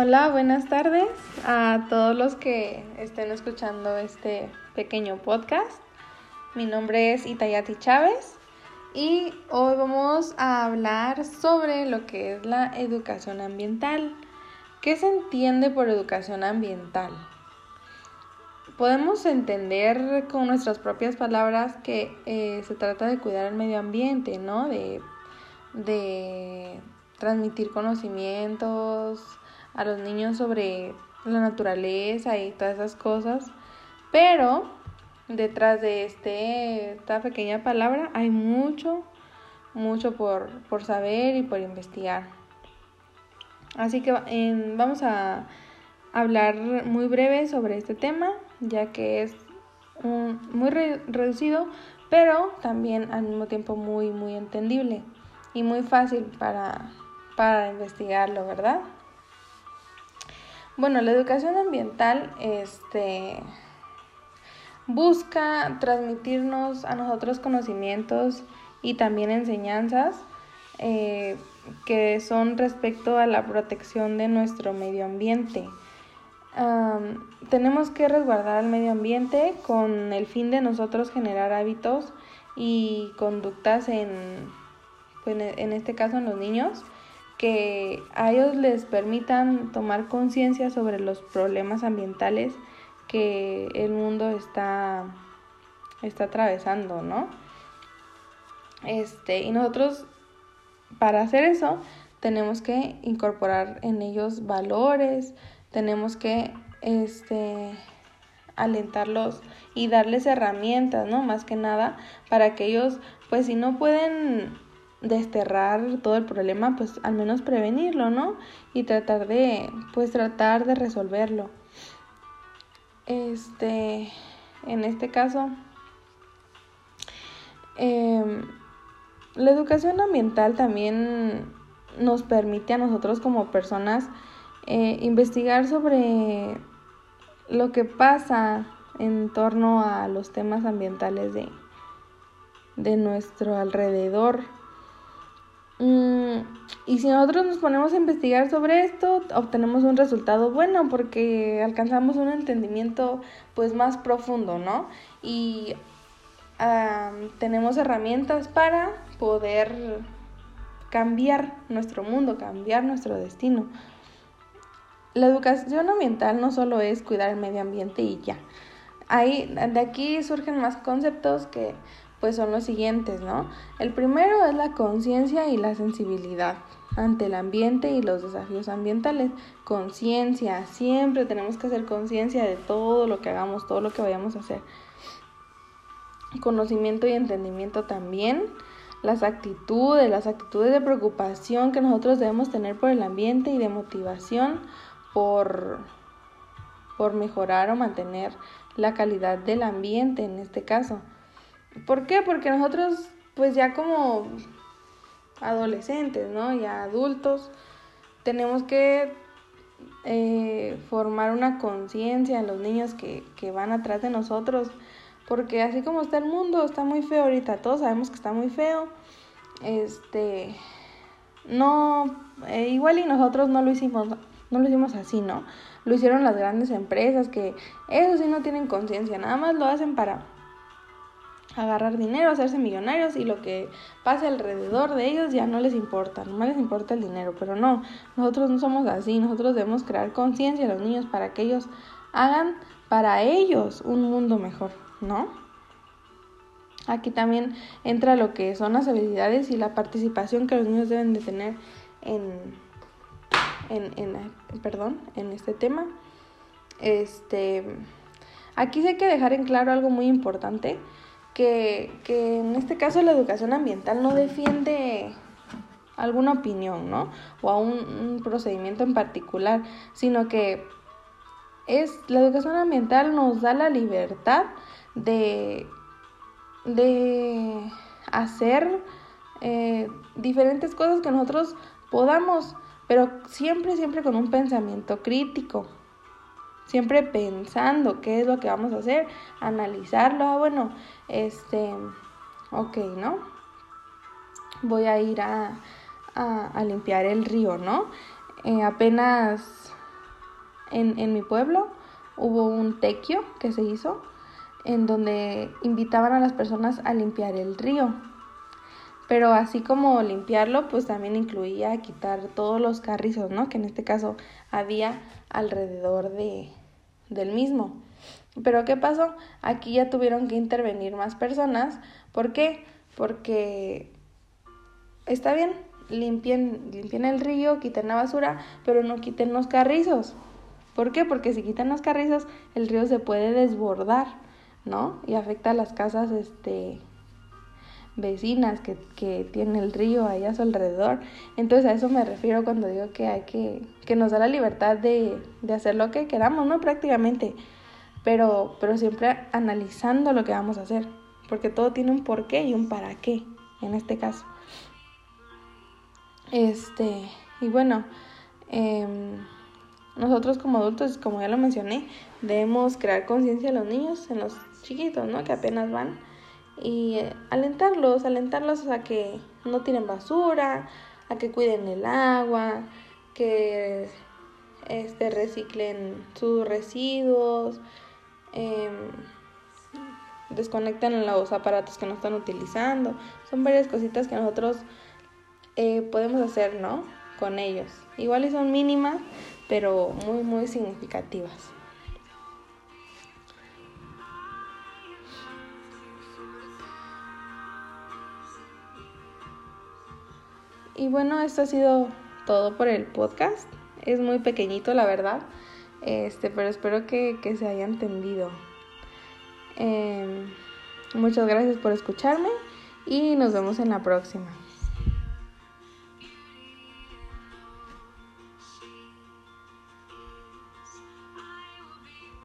Hola, buenas tardes a todos los que estén escuchando este pequeño podcast. Mi nombre es Itayati Chávez y hoy vamos a hablar sobre lo que es la educación ambiental. ¿Qué se entiende por educación ambiental? Podemos entender con nuestras propias palabras que eh, se trata de cuidar el medio ambiente, ¿no? De, de transmitir conocimientos a los niños sobre la naturaleza y todas esas cosas. Pero detrás de este, esta pequeña palabra hay mucho, mucho por, por saber y por investigar. Así que vamos a hablar muy breve sobre este tema, ya que es muy reducido, pero también al mismo tiempo muy, muy entendible y muy fácil para, para investigarlo, ¿verdad? Bueno, la educación ambiental este, busca transmitirnos a nosotros conocimientos y también enseñanzas eh, que son respecto a la protección de nuestro medio ambiente. tenemos que resguardar el medio ambiente con el fin de nosotros generar hábitos y conductas en, pues, en este caso en los niños, que a ellos les permitan tomar conciencia sobre los problemas ambientales que el mundo está, está atravesando, ¿no? Este, y nosotros, para hacer eso, tenemos que incorporar en ellos valores, tenemos que este, alentarlos y darles herramientas, ¿no? Más que nada, para que ellos, pues si no pueden desterrar todo el problema, pues al menos prevenirlo, ¿no? Y tratar de, pues tratar de resolverlo. Este, en este caso, em, la educación ambiental también nos permite a nosotros como personas eh, investigar sobre lo que pasa en torno a los temas ambientales de, de nuestro alrededor. Mm, y si nosotros nos ponemos a investigar sobre esto, obtenemos un resultado bueno porque alcanzamos un entendimiento pues más profundo, ¿no? Y tenemos herramientas para poder cambiar nuestro mundo, cambiar nuestro destino. La educación ambiental no solo es cuidar el medio ambiente y ya. Ahí, de aquí surgen más conceptos que pues son los siguientes, ¿no? El primero es la conciencia y la sensibilidad ante el ambiente y los desafíos ambientales. Conciencia, siempre tenemos que hacer conciencia de todo lo que hagamos, todo lo que vayamos a hacer. Conocimiento y entendimiento también. Las actitudes, las actitudes de preocupación que nosotros debemos tener por el ambiente y de motivación por, por mejorar o mantener la calidad del ambiente en este caso. ¿Por qué? Porque nosotros, pues ya como adolescentes, ¿no? Ya adultos, tenemos que eh, formar una conciencia en los niños que, van atrás de nosotros. Porque así como está el mundo, está muy feo ahorita. Todos sabemos que está muy feo. Este. No. Eh, igual y nosotros no lo hicimos. No lo hicimos así, ¿no? Lo hicieron las grandes empresas que eso sí no tienen conciencia. Nada más lo hacen para agarrar dinero, hacerse millonarios y lo que pase alrededor de ellos ya no les importa, no les importa el dinero, pero no, nosotros no somos así, nosotros debemos crear conciencia a los niños para que ellos hagan para ellos un mundo mejor, ¿no? Aquí también entra lo que son las habilidades y la participación que los niños deben de tener en, en, en perdón, en este tema. Este, aquí hay que dejar en claro algo muy importante que, en este caso la educación ambiental no defiende alguna opinión, ¿no? O a un, procedimiento en particular, sino que es la educación ambiental nos da la libertad de, de hacer eh, diferentes cosas que nosotros podamos, pero siempre, siempre con un pensamiento crítico, siempre pensando qué es lo que vamos a hacer, analizarlo, ah, bueno, este, ok, ¿no? Voy a ir a, a, limpiar el río, ¿no? Eh, apenas en, en mi pueblo hubo un tequio que se hizo en donde invitaban a las personas a limpiar el río. Pero así como limpiarlo, pues también incluía quitar todos los carrizos, ¿no? Que en este caso había alrededor de, del mismo. Pero ¿qué pasó? Aquí ya tuvieron que intervenir más personas. ¿Por qué? Porque está bien, limpien, limpien el río, quiten la basura, pero no quiten los carrizos. ¿Por qué? Porque si quitan los carrizos, el río se puede desbordar, ¿no? Y afecta a las casas, este, vecinas que, que tienen el río ahí a su alrededor. Entonces a eso me refiero cuando digo que hay que, que nos da la libertad de, de hacer lo que queramos, ¿no? Prácticamente. Pero, pero siempre analizando lo que vamos a hacer. Porque todo tiene un porqué y un para qué, en este caso. Este, y bueno, em, nosotros como adultos, como ya lo mencioné, debemos crear conciencia en los niños, en los chiquitos, ¿no? Que apenas van y eh, alentarlos, alentarlos a que no tiren basura, a que cuiden el agua, que este, reciclen sus residuos, eh, desconecten los aparatos que no están utilizando. Son varias cositas que nosotros eh, podemos hacer, ¿no? Con ellos. Igual y son mínimas, pero muy, muy significativas. Y bueno, esto ha sido todo por el podcast. Es muy pequeñito, la verdad. Este, pero espero que, se haya entendido. Eh, muchas gracias por escucharme y nos vemos en la próxima.